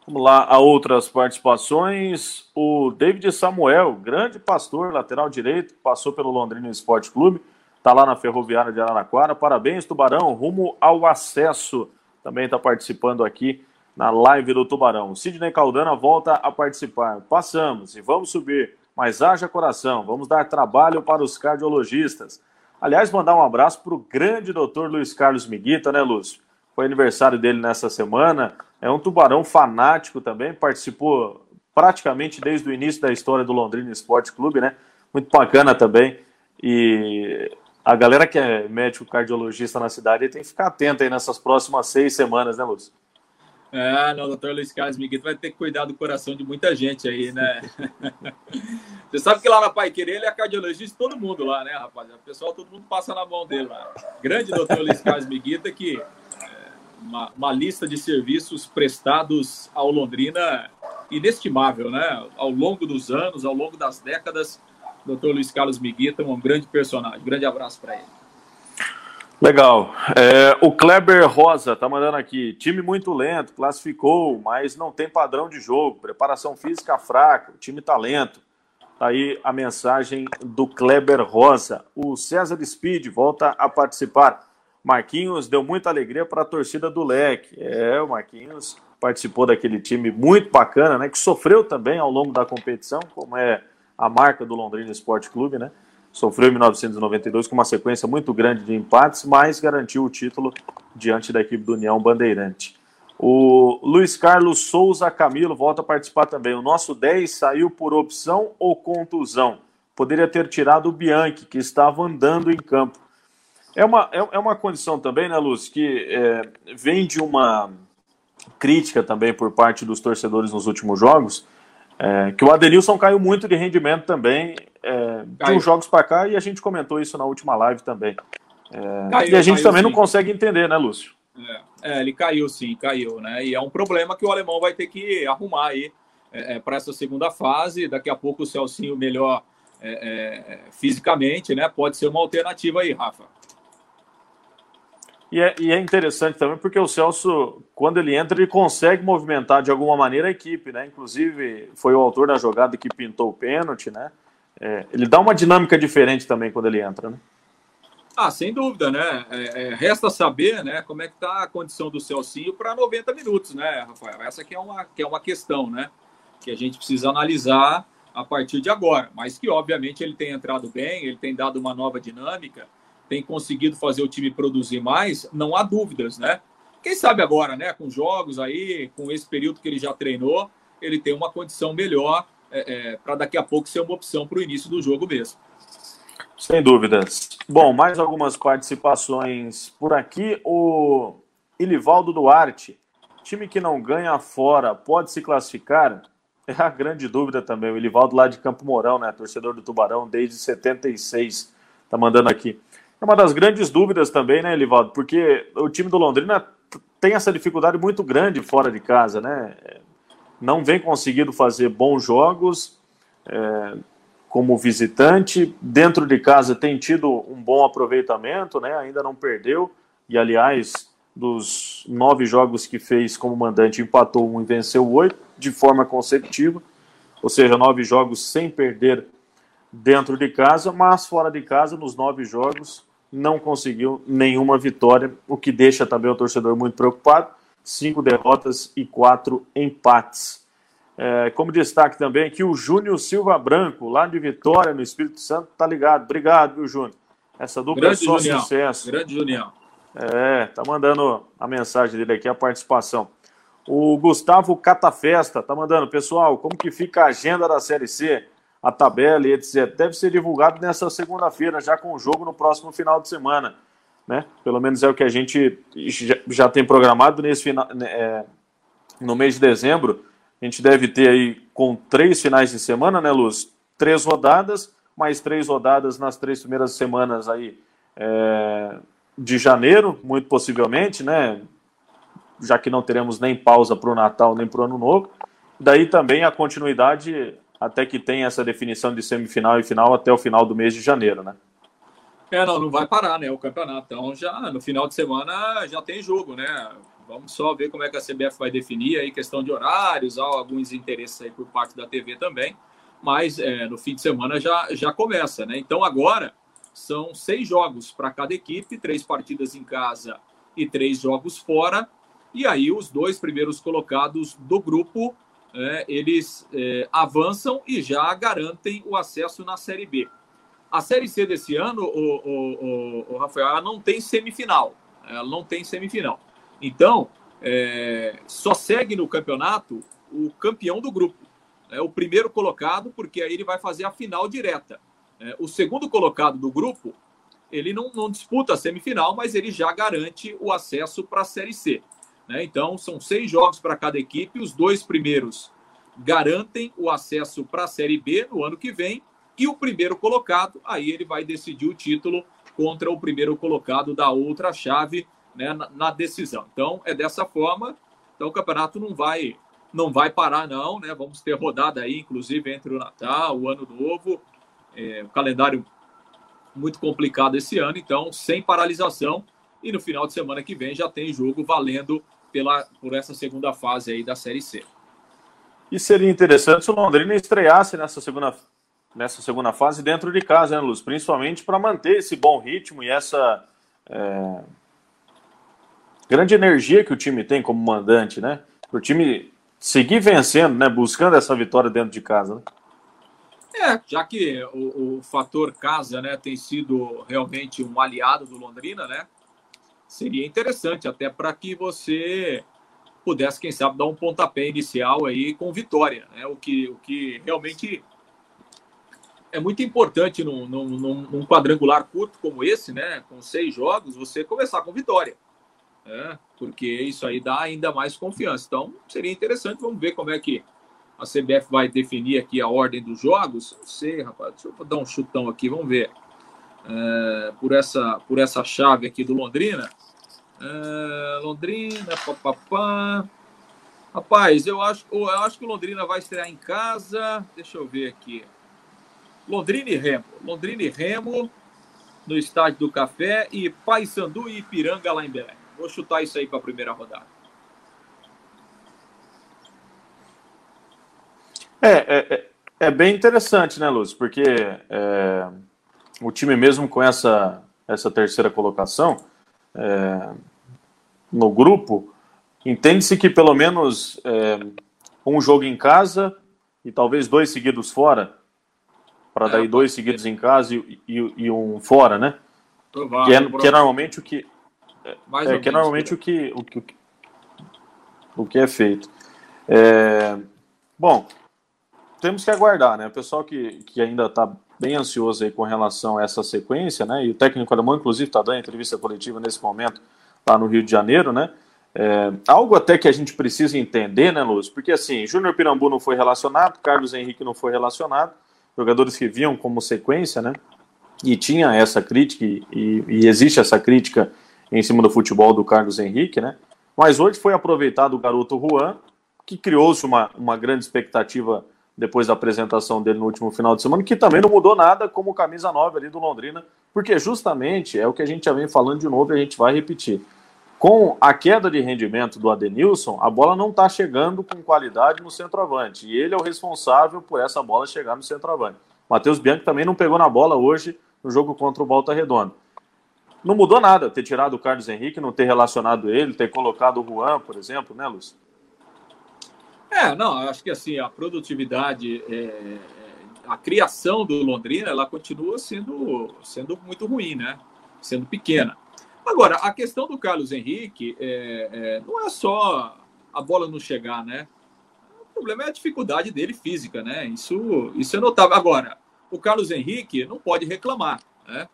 Vamos lá a outras participações. O David Samuel, grande pastor, lateral direito, passou pelo Londrina Esporte Clube. Está lá na Ferroviária de Araraquara. Parabéns, Tubarão, rumo ao acesso. Também está participando aqui na live do Tubarão. Sidney Caldana volta a participar. Passamos e vamos subir, mas haja coração. Vamos dar trabalho para os cardiologistas. Aliás, mandar um abraço para o grande doutor Luiz Carlos Miguita, né, Lúcio? Foi aniversário dele nessa semana. É um tubarão fanático também, participou praticamente desde o início da história do Londrina Esporte Clube, né? Muito bacana também. E a galera que é médico cardiologista na cidade tem que ficar atenta aí nessas próximas seis semanas, né, Lúcio? É, não, doutor Luiz Carlos Miguel vai ter que cuidar do coração de muita gente aí, né? Você sabe que lá na Pai Querer ele é cardiologista de todo mundo lá, né, rapaziada? O pessoal, todo mundo passa na mão dele lá. Grande doutor Luiz Carlos Miguita, que é uma, uma lista de serviços prestados ao Londrina inestimável, né? Ao longo dos anos, ao longo das décadas, Dr. Luiz Carlos Miguita, um grande personagem. grande abraço para ele. Legal. É, o Kleber Rosa tá mandando aqui. Time muito lento, classificou, mas não tem padrão de jogo. Preparação física fraca, time talento. Tá aí a mensagem do Kleber Rosa. O César Speed volta a participar. Marquinhos deu muita alegria para a torcida do Leque. É, o Marquinhos participou daquele time muito bacana, né? Que sofreu também ao longo da competição, como é a marca do Londrina Esporte Clube, né? Sofreu em 1992 com uma sequência muito grande de empates, mas garantiu o título diante da equipe do União Bandeirante. O Luiz Carlos Souza Camilo volta a participar também. O nosso 10 saiu por opção ou contusão? Poderia ter tirado o Bianchi, que estava andando em campo. É uma, é, é uma condição também, né, Luz, que é, vem de uma crítica também por parte dos torcedores nos últimos jogos, é, que o Adenilson caiu muito de rendimento também é, de uns jogos para cá e a gente comentou isso na última live também. É, caiu, e a gente também sim. não consegue entender, né, Lúcio? É, é, ele caiu sim, caiu, né? E é um problema que o alemão vai ter que arrumar aí é, para essa segunda fase. Daqui a pouco o Celcinho melhor fisicamente, né? Pode ser uma alternativa aí, Rafa. E é, e é, interessante também porque o Celso, quando ele entra, ele consegue movimentar de alguma maneira a equipe, né? Inclusive, foi o autor da jogada que pintou o pênalti, né? É, ele dá uma dinâmica diferente também quando ele entra, né? Ah, sem dúvida, né? É, é resta saber, né, como é que tá a condição do Celcinho para 90 minutos, né, Rafael? Essa que é uma que é uma questão, né? Que a gente precisa analisar a partir de agora, mas que obviamente ele tem entrado bem, ele tem dado uma nova dinâmica tem conseguido fazer o time produzir mais, não há dúvidas, né? Quem sabe agora, né? Com jogos aí, com esse período que ele já treinou, ele tem uma condição melhor é, é, para daqui a pouco ser uma opção para o início do jogo mesmo. Sem dúvidas. Bom, mais algumas participações por aqui. O Ilivaldo Duarte, time que não ganha fora, pode se classificar? É a grande dúvida também. O Ilivaldo lá de Campo Mourão, né? Torcedor do Tubarão desde 76. Tá mandando aqui. É uma das grandes dúvidas também, né, Elivaldo? Porque o time do Londrina tem essa dificuldade muito grande fora de casa, né? Não vem conseguindo fazer bons jogos é, como visitante. Dentro de casa tem tido um bom aproveitamento, né? Ainda não perdeu. E, aliás, dos nove jogos que fez como mandante, empatou um e venceu oito de forma consecutiva. Ou seja, nove jogos sem perder dentro de casa, mas fora de casa, nos nove jogos, não conseguiu nenhuma vitória, o que deixa também o torcedor muito preocupado. Cinco derrotas e quatro empates. É, como destaque também que o Júnior Silva Branco, lá de Vitória, no Espírito Santo, tá ligado. Obrigado, viu, Júnior? Essa dupla Grande é só Junião. sucesso. Grande Junião. É, tá mandando a mensagem dele aqui, a participação. O Gustavo Catafesta tá mandando, pessoal, como que fica a agenda da Série C, a tabela e etc. Deve ser divulgado nessa segunda-feira, já com o jogo no próximo final de semana. Né? Pelo menos é o que a gente já, tem programado nesse final, né, é, no mês de dezembro. A gente deve ter aí com três finais de semana, né, Luz? Três rodadas, mais três rodadas nas três primeiras semanas aí é, de janeiro, muito possivelmente, né? Já que não teremos nem pausa para o Natal nem para o Ano Novo. Daí também a continuidade até que tenha essa definição de semifinal e final até o final do mês de janeiro, né? É, não, não vai parar, né? O campeonato. Então, já no final de semana já tem jogo, né? Vamos só ver como é que a CBF vai definir aí, questão de horários, há alguns interesses aí por parte da TV também. Mas é, no fim de semana já, já começa, né? Então, agora são seis jogos para cada equipe, três partidas em casa e três jogos fora. E aí os dois primeiros colocados do grupo é, eles é, avançam e já garantem o acesso na Série B. A Série C desse ano, o, o, o, Rafael, ela não tem semifinal. Ela não tem semifinal. Então, é, só segue no campeonato o campeão do grupo. É o primeiro colocado, porque aí ele vai fazer a final direta. É, o segundo colocado do grupo, ele não, não, disputa a semifinal, mas ele já garante o acesso para a Série C. Né? Então, são seis jogos para cada equipe, os dois primeiros garantem o acesso para a Série B no ano que vem, e o primeiro colocado, aí ele vai decidir o título contra o primeiro colocado da outra chave né, na, na decisão. Então, é dessa forma. Então, o campeonato não vai não vai parar, não, né? Vamos ter rodada aí, inclusive, entre o Natal, o Ano Novo é, o calendário muito complicado esse ano, então sem paralisação. E no final de semana que vem já tem jogo valendo pela, por essa segunda fase aí da Série C. E seria interessante se o Londrina estreasse nessa segunda, nessa segunda fase dentro de casa, né, Luz? Principalmente para manter esse bom ritmo e essa é, grande energia que o time tem como mandante, né? Para o time seguir vencendo, né? Buscando essa vitória dentro de casa. Né? É, já que o, o, fator casa né, tem sido realmente um aliado do Londrina, né? Seria interessante até para que você pudesse, quem sabe, dar um pontapé inicial aí com vitória, né? O que, o que realmente é muito importante num, num, num, quadrangular curto como esse, né? Com seis jogos, você começar com vitória. Né? Porque isso aí dá ainda mais confiança. Então, seria interessante, vamos ver como é que a CBF vai definir aqui a ordem dos jogos. Não sei, rapaz. Deixa eu dar um chutão aqui, vamos ver. É, por, essa, por essa chave aqui do Londrina. É, Londrina, papapá. Rapaz, eu acho, eu acho que o Londrina vai estrear em casa. Deixa eu ver aqui. Londrina e Remo. Londrina e Remo no Estádio do Café e Paysandu e Ipiranga lá em Belém. Vou chutar isso aí para a primeira rodada. É, é, é, é bem interessante, né, Lúcio? Porque é, o time mesmo com essa, essa terceira colocação é, no grupo, entende-se que pelo menos é, um jogo em casa e talvez dois seguidos fora, para daí dois seguidos em casa e, e, e um fora, né? Provável, que, é, que é normalmente o que é, que é normalmente o que, o que o que é feito. É, bom, temos que aguardar, né? O pessoal que, que ainda está bem ansioso aí com relação a essa sequência, né? E o técnico alemão, inclusive, está dando entrevista coletiva nesse momento lá no Rio de Janeiro, né? É, algo até que a gente precisa entender, né, Luz? Porque assim, Júnior Pirambu não foi relacionado, Carlos Henrique não foi relacionado, jogadores que viam como sequência, né? E tinha essa crítica, e, e existe essa crítica em cima do futebol do Carlos Henrique, né? Mas hoje foi aproveitado o garoto Juan, que criou-se uma, uma grande expectativa depois da apresentação dele no último final de semana, que também não mudou nada como camisa 9 ali do Londrina, porque justamente é o que a gente já vem falando de novo e a gente vai repetir. Com a queda de rendimento do Adenilson, a bola não está chegando com qualidade no centroavante. E ele é o responsável por essa bola chegar no centroavante. Matheus Bianchi também não pegou na bola hoje no jogo contra o Volta Redonda. Não mudou nada ter tirado o Carlos Henrique, não ter relacionado ele, ter colocado o Juan, por exemplo, né, Lúcio? É, não, acho que assim, a produtividade, é, é a criação do Londrina ela continua sendo, sendo muito ruim, né? Sendo pequena. Agora, a questão do Carlos Henrique é, é, não é só a bola não chegar, né? O problema é a dificuldade dele física, né? Isso, isso é notável. Agora, o Carlos Henrique não pode reclamar, né?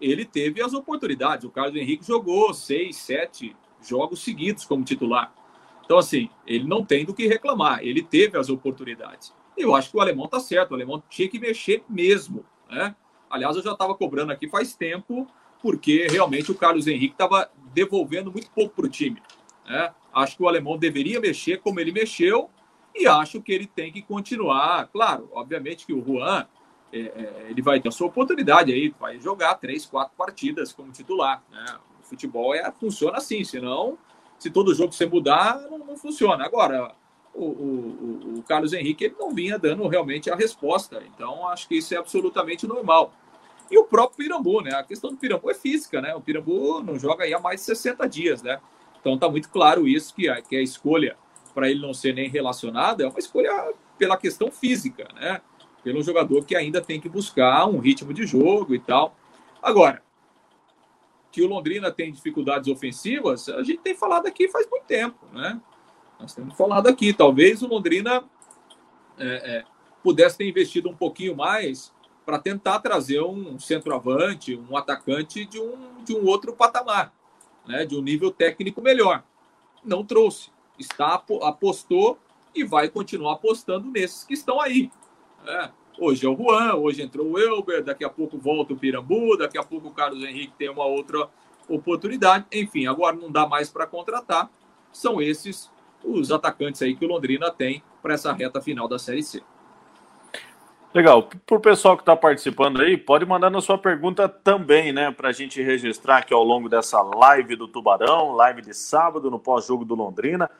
Ele teve as oportunidades. O Carlos Henrique jogou seis, sete jogos seguidos como titular. Então, assim, ele não tem do que reclamar. Ele teve as oportunidades. Eu acho que o alemão tá certo. O alemão tinha que mexer mesmo, né? Aliás, eu já estava cobrando aqui faz tempo, porque realmente o Carlos Henrique estava devolvendo muito pouco para o time. Né? Acho que o alemão deveria mexer como ele mexeu e acho que ele tem que continuar. Claro, obviamente que o Juan é, é, ele vai ter a sua oportunidade aí, vai jogar três, quatro partidas como titular. Né? O futebol é, funciona assim, senão, se todo jogo você mudar, não, não funciona. Agora, o, o, o, Carlos Henrique ele não vinha dando realmente a resposta, então acho que isso é absolutamente normal. E o próprio Pirambu, né? A questão do Pirambu é física, né? O Pirambu não joga aí há mais de 60 dias, né? Então tá muito claro isso, que a, que a escolha para ele não ser nem relacionado é uma escolha pela questão física, né? Pelo jogador que ainda tem que buscar um ritmo de jogo e tal. Agora, que o Londrina tem dificuldades ofensivas, a gente tem falado aqui faz muito tempo, né? Nós temos falado aqui. Talvez o Londrina é, é, pudesse ter investido um pouquinho mais para tentar trazer um centroavante, um atacante de um, de um outro patamar, né? de um nível técnico melhor. Não trouxe está apostou e vai continuar apostando nesses que estão aí. É, hoje é o Juan, hoje entrou o Elber, daqui a pouco volta o Pirambu, daqui a pouco o Carlos Henrique tem uma outra oportunidade. Enfim, agora não dá mais para contratar. São esses os atacantes aí que o Londrina tem para essa reta final da Série C. Legal. Para o pessoal que está participando aí, pode mandar na sua pergunta também, né? Para a gente registrar aqui ao longo dessa live do Tubarão, live de sábado no pós-jogo do Londrina.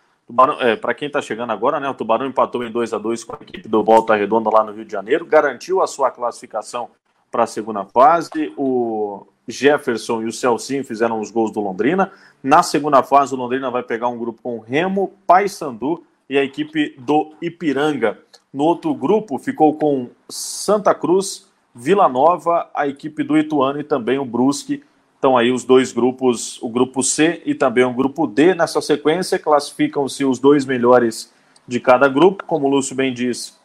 É, para quem está chegando agora, né? O Tubarão empatou em 2 a 2 com a equipe do Volta Redonda lá no Rio de Janeiro, garantiu a sua classificação para a segunda fase. O Jefferson e o Celcinho fizeram os gols do Londrina. Na segunda fase, o Londrina vai pegar um grupo com Remo, Paysandu e a equipe do Ipiranga. No outro grupo ficou com Santa Cruz, Vila Nova, a equipe do Ituano e também o Brusque. Então aí os dois grupos, o grupo C e também o grupo D. Nessa sequência classificam-se os dois melhores de cada grupo. Como o Lúcio bem diz,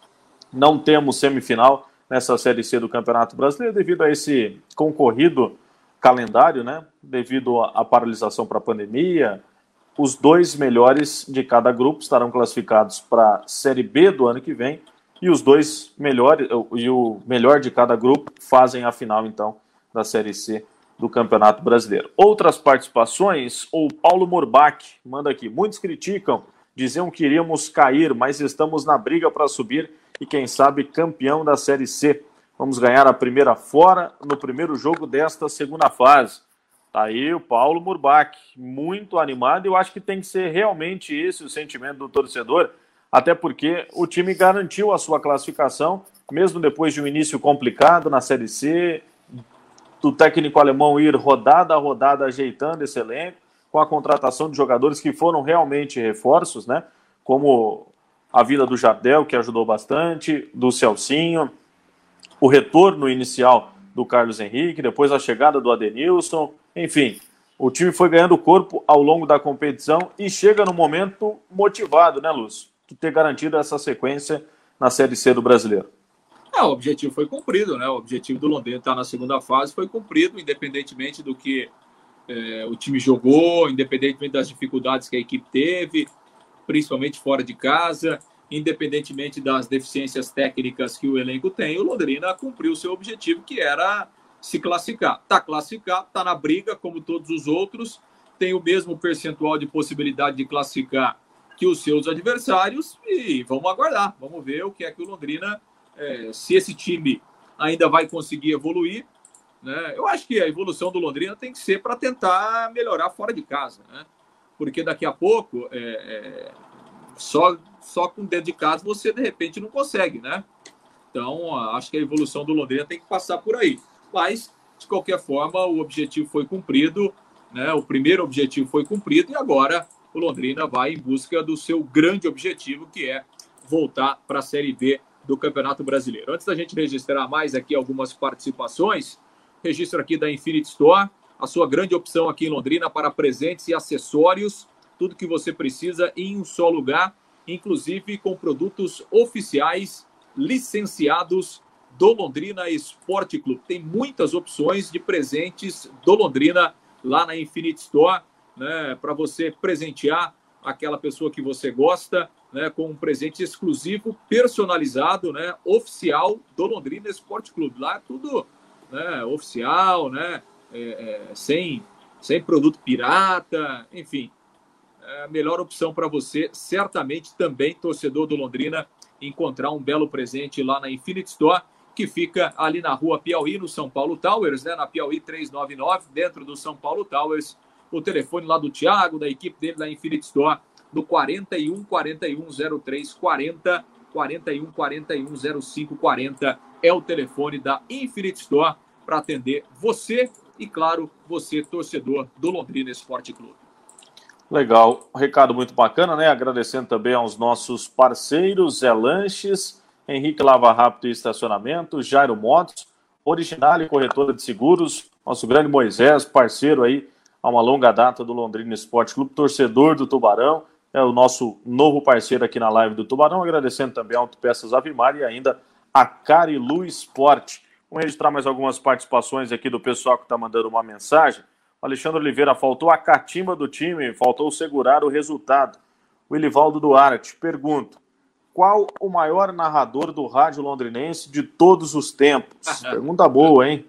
não temos semifinal nessa Série C do Campeonato Brasileiro devido a esse concorrido calendário, né? Devido à paralisação para a pandemia, os dois melhores de cada grupo estarão classificados para a Série B do ano que vem e os dois melhores e o melhor de cada grupo fazem a final então da Série C do Campeonato Brasileiro. Outras participações, o Paulo Morbach manda aqui. Muitos criticam, diziam que iríamos cair, mas estamos na briga para subir e quem sabe campeão da Série C. Vamos ganhar a primeira fora no primeiro jogo desta segunda fase. Tá aí o Paulo Murbach, muito animado. Eu acho que tem que ser realmente esse o sentimento do torcedor, até porque o time garantiu a sua classificação, mesmo depois de um início complicado na Série C, do técnico alemão ir rodada a rodada ajeitando esse elenco, com a contratação de jogadores que foram realmente reforços, né? Como a vida do Jardel, que ajudou bastante, do Celcinho, o retorno inicial do Carlos Henrique, depois a chegada do Adenilson, enfim, o time foi ganhando corpo ao longo da competição e chega no momento motivado, né, Lúcio? De ter garantido essa sequência na Série C do Brasileiro. É, o objetivo foi cumprido, né? O objetivo do Londrina estar tá na segunda fase foi cumprido, independentemente do que é, o time jogou, independentemente das dificuldades que a equipe teve, principalmente fora de casa, independentemente das deficiências técnicas que o elenco tem, o Londrina cumpriu o seu objetivo, que era se classificar. Está classificado, está na briga, como todos os outros, tem o mesmo percentual de possibilidade de classificar que os seus adversários e vamos aguardar, vamos ver o que é que o Londrina, é, se esse time ainda vai conseguir evoluir. Né? Eu acho que a evolução do Londrina tem que ser para tentar melhorar fora de casa, né? porque daqui a pouco é, é, só só com dentro de casa você de repente não consegue, né? Então, acho que a evolução do Londrina tem que passar por aí. Mas, de qualquer forma, o objetivo foi cumprido, né? O primeiro objetivo foi cumprido e agora o Londrina vai em busca do seu grande objetivo, que é voltar para a Série B do Campeonato Brasileiro. Antes da gente registrar mais aqui algumas participações, registro aqui da Infinite Store, a sua grande opção aqui em Londrina para presentes e acessórios, tudo que você precisa em um só lugar, inclusive com produtos oficiais licenciados do Londrina Esporte Clube. Tem muitas opções de presentes do Londrina lá na Infinite Store, né, para você presentear aquela pessoa que você gosta, né, com um presente exclusivo, personalizado, né, oficial do Londrina Esporte Clube. Lá é tudo né, oficial, né, é, é, sem, sem produto pirata, enfim. É a melhor opção para você, certamente também, torcedor do Londrina, encontrar um belo presente lá na Infinite Store, que fica ali na rua Piauí, no São Paulo Towers, né, na Piauí 399, dentro do São Paulo Towers. O telefone lá do Thiago, da equipe dele da Infinite Store, do 41 41 03 40 41 41 05 40 é o telefone da Infinite Store para atender você e, claro, você, torcedor do Londrina Esporte Clube. Legal, recado muito bacana, né? Agradecendo também aos nossos parceiros, Zé Lanches, Henrique Lava Rápido e Estacionamento, Jairo Motos, Original e Corretora de Seguros, nosso grande Moisés, parceiro aí há uma longa data do Londrina Esporte Clube, torcedor do Tubarão, é o nosso novo parceiro aqui na live do Tubarão, agradecendo também a Autopeças Avimar e ainda a Carilu Esporte. Vamos registrar mais algumas participações aqui do pessoal que está mandando uma mensagem. Alexandre Oliveira, faltou a catimba do time, faltou segurar o resultado. O Elivaldo Duarte, pergunto, qual o maior narrador do rádio londrinense de todos os tempos? Pergunta boa, hein?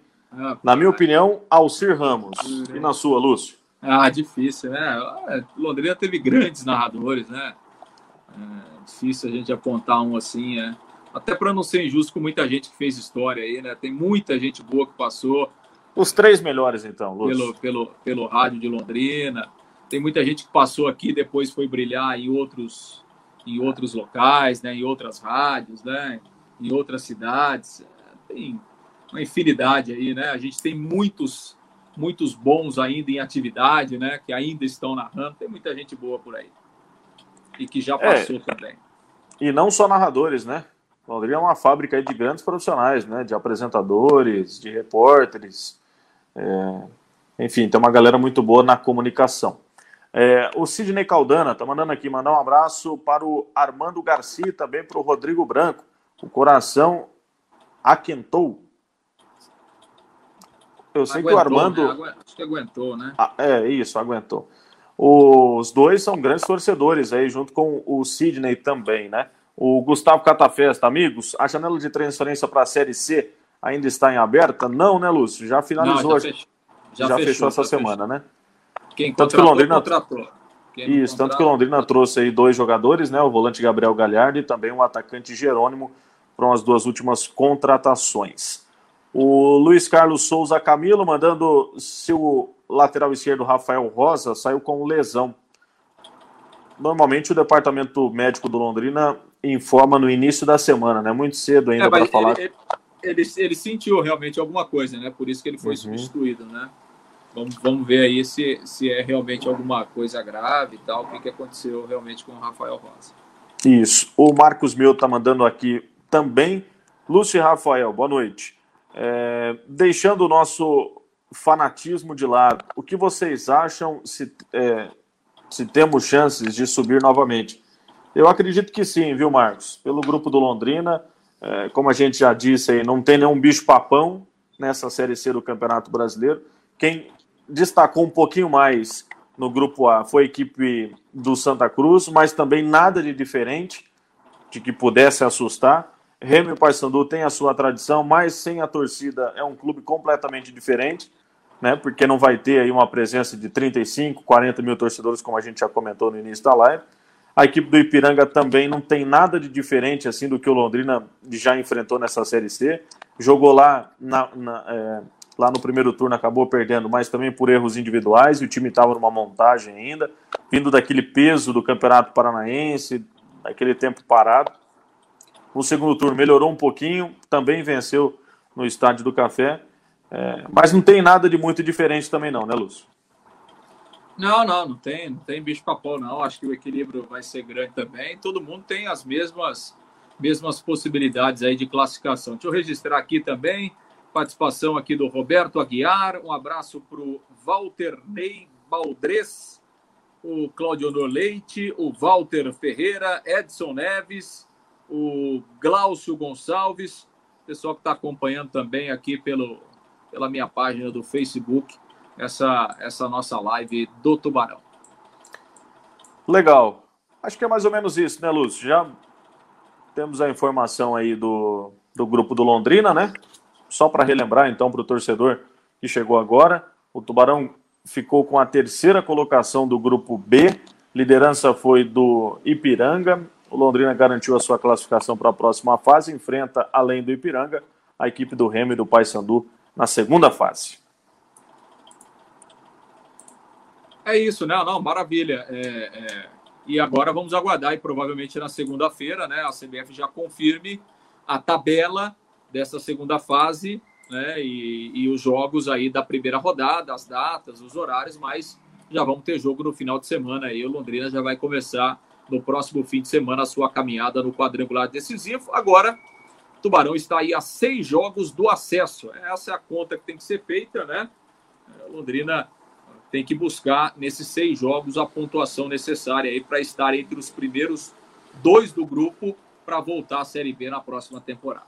Na minha opinião, Alcir Ramos. E na sua, Lúcio? Ah, difícil, né? Londrina teve grandes narradores, né? É difícil a gente apontar um assim, é. Até para não ser injusto com muita gente que fez história aí, né? Tem muita gente boa que passou. Os três melhores, então, Lúcio. Pelo, pelo, pelo rádio de Londrina. Tem muita gente que passou aqui depois foi brilhar em outros, em outros locais, né? Em outras rádios, né? Em outras cidades. Tem uma infinidade aí, né? A gente tem muitos muitos bons ainda em atividade, né? Que ainda estão narrando. Tem muita gente boa por aí. E que já é. passou é, também. E não só narradores, né? Londrina é uma fábrica de grandes profissionais, né? De apresentadores, de repórteres. É... Enfim, tem uma galera muito boa na comunicação. É, o Sidney Caldana tá mandando aqui, mandar um abraço para o Armando Garcia, também para o Rodrigo Branco. O coração aquentou eu sei aguentou, que o Armando. Né? Acho que aguentou, né? Ah, é, isso, aguentou. Os dois são grandes torcedores aí, junto com o Sidney também, né? O Gustavo Catafesta, amigos, a janela de transferência para a Série C ainda está em aberta? Não, né, Lúcio? Já finalizou. Não, já, fechou, já, já fechou, fechou essa semana, fechou. né? Quem tanto que Londrina contratou. Quem Isso, tanto que Londrina trouxe aí dois jogadores, né? O volante Gabriel Galhardo e também o atacante Jerônimo, foram as duas últimas contratações. O Luiz Carlos Souza Camilo mandando se o lateral esquerdo Rafael Rosa saiu com lesão. Normalmente o departamento médico do Londrina informa no início da semana, né? Muito cedo ainda é, para falar. Ele, ele, ele, sentiu realmente alguma coisa, né? Por isso que ele foi uhum. substituído, né? Vamos, vamos ver aí se, se é realmente alguma coisa grave e tal, o que, que aconteceu realmente com o Rafael Rosa. Isso. O Marcos Mil está mandando aqui também. Lúcio e Rafael, boa noite. É, deixando o nosso fanatismo de lado, o que vocês acham se, é, se temos chances de subir novamente? Eu acredito que sim, viu, Marcos? Pelo grupo do Londrina, é, como a gente já disse aí, não tem nenhum bicho-papão nessa Série C do Campeonato Brasileiro. Quem destacou um pouquinho mais no grupo A foi a equipe do Santa Cruz, mas também nada de diferente de que pudesse assustar. Remy Paysandu tem a sua tradição, mas sem a torcida é um clube completamente diferente, né? Porque não vai ter aí uma presença de 35, 40 mil torcedores, como a gente já comentou no início da live. A equipe do Ipiranga também não tem nada de diferente assim do que o Londrina já enfrentou nessa Série C. Jogou lá, na, na, é, lá no primeiro turno, acabou perdendo, mas também por erros individuais, e o time estava numa montagem ainda, vindo daquele peso do Campeonato Paranaense, daquele tempo parado. O segundo turno melhorou um pouquinho, também venceu no Estádio do Café. É, mas não tem nada de muito diferente também não, né, Lúcio? Não, não, não tem, não tem bicho papão não. Acho que o equilíbrio vai ser grande também. Todo mundo tem as mesmas mesmas possibilidades aí de classificação. Deixa eu registrar aqui também participação aqui do Roberto Aguiar, um abraço para o Walter Ney Baldres, o Claudio Leite, o Walter Ferreira, Edson Neves, o Glaucio Gonçalves, pessoal que está acompanhando também aqui pelo, pela minha página do Facebook, essa, essa nossa live do Tubarão. Legal. Acho que é mais ou menos isso, né, Lúcio? Já temos a informação aí do, do grupo do Londrina, né? Só para relembrar, então, para o torcedor que chegou agora, o Tubarão ficou com a terceira colocação do grupo B. Liderança foi do Ipiranga. O Londrina garantiu a sua classificação para a próxima fase. Enfrenta, além do Ipiranga, a equipe do Remo e do Paysandu na segunda fase. É isso, né? Não, maravilha. É, é... E agora vamos aguardar e provavelmente na segunda-feira, né? A CBF já confirme a tabela dessa segunda fase, né? E, e, os jogos aí da primeira rodada, as datas, os horários, mas já vamos ter jogo no final de semana aí. O Londrina já vai começar no próximo fim de semana a sua caminhada no quadrangular decisivo. Agora, Tubarão está aí a seis jogos do acesso. Essa é a conta que tem que ser feita, né? É, Londrina tem que buscar nesses seis jogos a pontuação necessária aí para estar entre os primeiros dois do grupo para voltar à Série B na próxima temporada.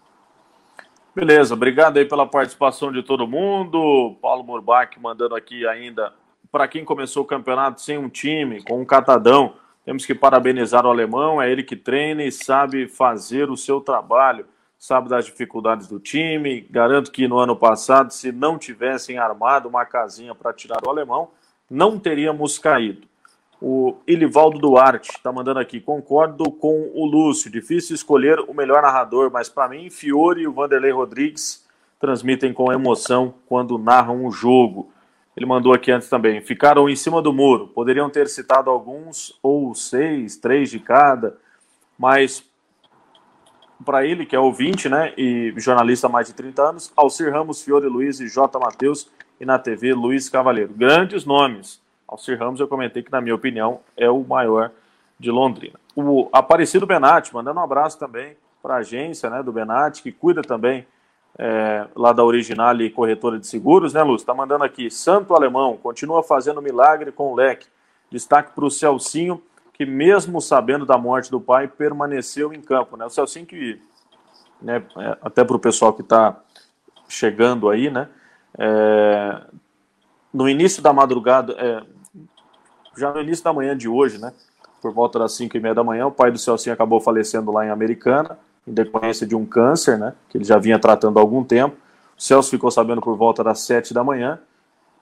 Beleza, obrigado aí pela participação de todo mundo. Paulo Murbach mandando aqui ainda para quem começou o campeonato sem um time, com um catadão. Temos que parabenizar o alemão, é ele que treina e sabe fazer o seu trabalho, sabe das dificuldades do time. Garanto que no ano passado, se não tivessem armado uma casinha para tirar o alemão, não teríamos caído. O Ilivaldo Duarte está mandando aqui. Concordo com o Lúcio. Difícil escolher o melhor narrador, mas para mim, Fiore e o Vanderlei Rodrigues transmitem com emoção quando narram o jogo. Ele mandou aqui antes também. Ficaram em cima do muro. Poderiam ter citado alguns, ou seis, três de cada, mas para ele, que é ouvinte né, e jornalista há mais de 30 anos, Alcir Ramos, Fiore Luiz e J. Matheus, e na TV Luiz Cavaleiro. Grandes nomes Alcir Ramos, eu comentei que, na minha opinião, é o maior de Londrina. O Aparecido Benatti, mandando um abraço também para a agência né, do Benatti, que cuida também é, lá da Original e Corretora de Seguros, né, Lúcio? Está mandando aqui. Santo Alemão, continua fazendo milagre com o leque. Destaque para o Celcinho, que mesmo sabendo da morte do pai, permaneceu em campo. Né? O Celcinho que, né, é, até para o pessoal que está chegando aí, né, é, no início da madrugada, é, já no início da manhã de hoje, né? Por volta das 5 e meia da manhã, o pai do Celcinho acabou falecendo lá em Americana, em decorrência de um câncer, né? Que ele já vinha tratando há algum tempo. O Celso ficou sabendo por volta das 7 da manhã.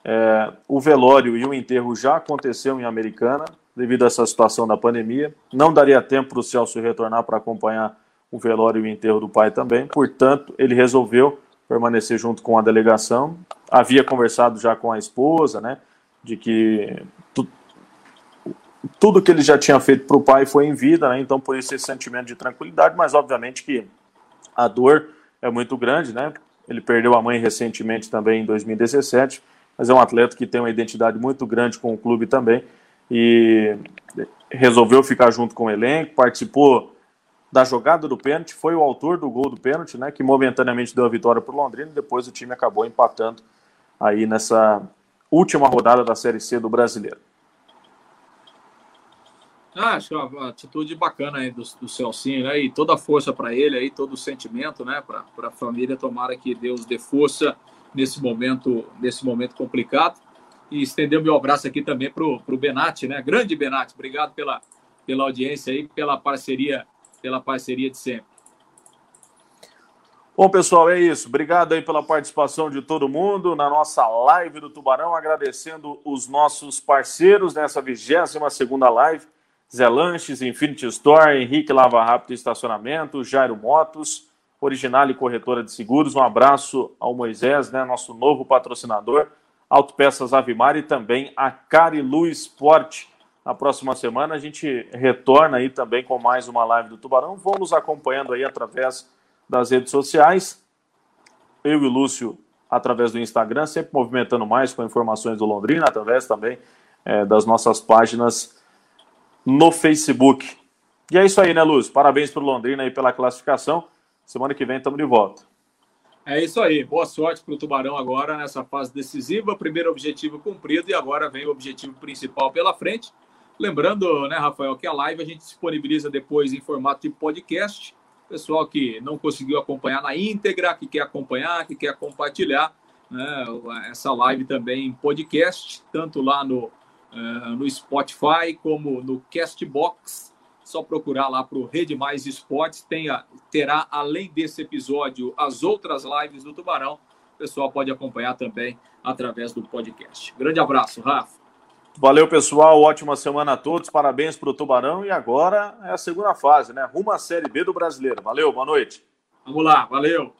É, o velório e o enterro já aconteceu em Americana, devido a essa situação da pandemia. Não daria tempo para o Celso retornar para acompanhar o velório e o enterro do pai também. Portanto, ele resolveu permanecer junto com a delegação. Havia conversado já com a esposa, né? De que tudo que ele já tinha feito para o pai foi em vida, né? então por esse sentimento de tranquilidade, mas obviamente que a dor é muito grande, né? Ele perdeu a mãe recentemente também em 2017, mas é um atleta que tem uma identidade muito grande com o clube também e resolveu ficar junto com o elenco, participou da jogada do pênalti, foi o autor do gol do pênalti, né? Que momentaneamente deu a vitória para o Londrina depois o time acabou empatando aí nessa última rodada da Série C do Brasileiro. Ah, acho uma atitude bacana aí do, do Celcinho, né? E toda a força para ele aí, todo o sentimento, né? Para a família, tomara que Deus dê força nesse momento, nesse momento complicado. E estender o meu abraço aqui também para o Benatti, né? Grande Benatti, obrigado pela, pela audiência aí, pela parceria, pela parceria de sempre. Bom, pessoal, é isso. Obrigado aí pela participação de todo mundo na nossa live do Tubarão, agradecendo os nossos parceiros nessa 22 segunda live Zé Lanches, Infinity Store, Henrique Lava Rápido Estacionamento, Jairo Motos, Original e Corretora de Seguros. Um abraço ao Moisés, né, nosso novo patrocinador, Autopeças Avimar e também a Carilu Sport. Na próxima semana a gente retorna aí também com mais uma live do Tubarão. Vão nos acompanhando aí através das redes sociais. Eu e o Lúcio através do Instagram, sempre movimentando mais com informações do Londrina, através também é, das nossas páginas no Facebook. E é isso aí, né, Luz? Parabéns para o Londrina aí pela classificação. Semana que vem estamos de volta. É isso aí. Boa sorte para o Tubarão agora nessa fase decisiva. Primeiro objetivo cumprido e agora vem o objetivo principal pela frente. Lembrando, né, Rafael, que a live a gente disponibiliza depois em formato de podcast. Pessoal que não conseguiu acompanhar na íntegra, que quer acompanhar, que quer compartilhar, né, essa live também em podcast, tanto lá no, uh, no Spotify como no Castbox. Só procurar lá para o Rede Mais Esportes. Tenha, terá, além desse episódio, as outras lives do Tubarão. O pessoal pode acompanhar também através do podcast. Grande abraço, Rafa. Valeu, pessoal. Ótima semana a todos. Parabéns para o Tubarão. E agora é a segunda fase, né? Rumo à Série B do Brasileiro. Valeu, boa noite. Vamos lá, valeu.